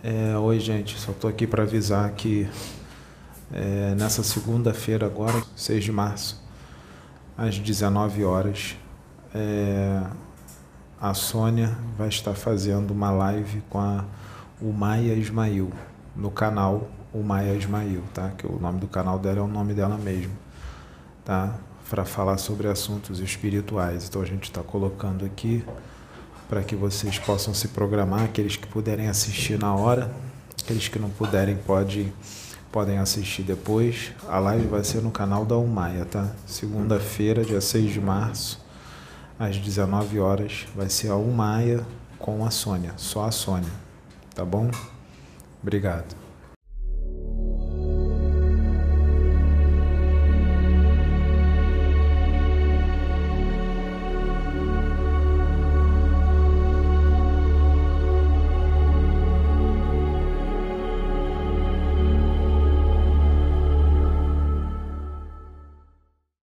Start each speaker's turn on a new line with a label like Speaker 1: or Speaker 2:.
Speaker 1: É, oi, gente, só estou aqui para avisar que é, nessa segunda-feira, agora, 6 de março, às 19 horas, é, a Sônia vai estar fazendo uma live com a, o Maia Ismail, no canal o Maia Ismail, tá? Que o nome do canal dela é o nome dela mesmo, tá? Para falar sobre assuntos espirituais. Então a gente está colocando aqui para que vocês possam se programar, aqueles que puderem assistir na hora, aqueles que não puderem pode, podem assistir depois. A live vai ser no canal da Umaia, tá? Segunda-feira, dia 6 de março, às 19 horas, vai ser a Umaia com a Sônia, só a Sônia, tá bom? Obrigado.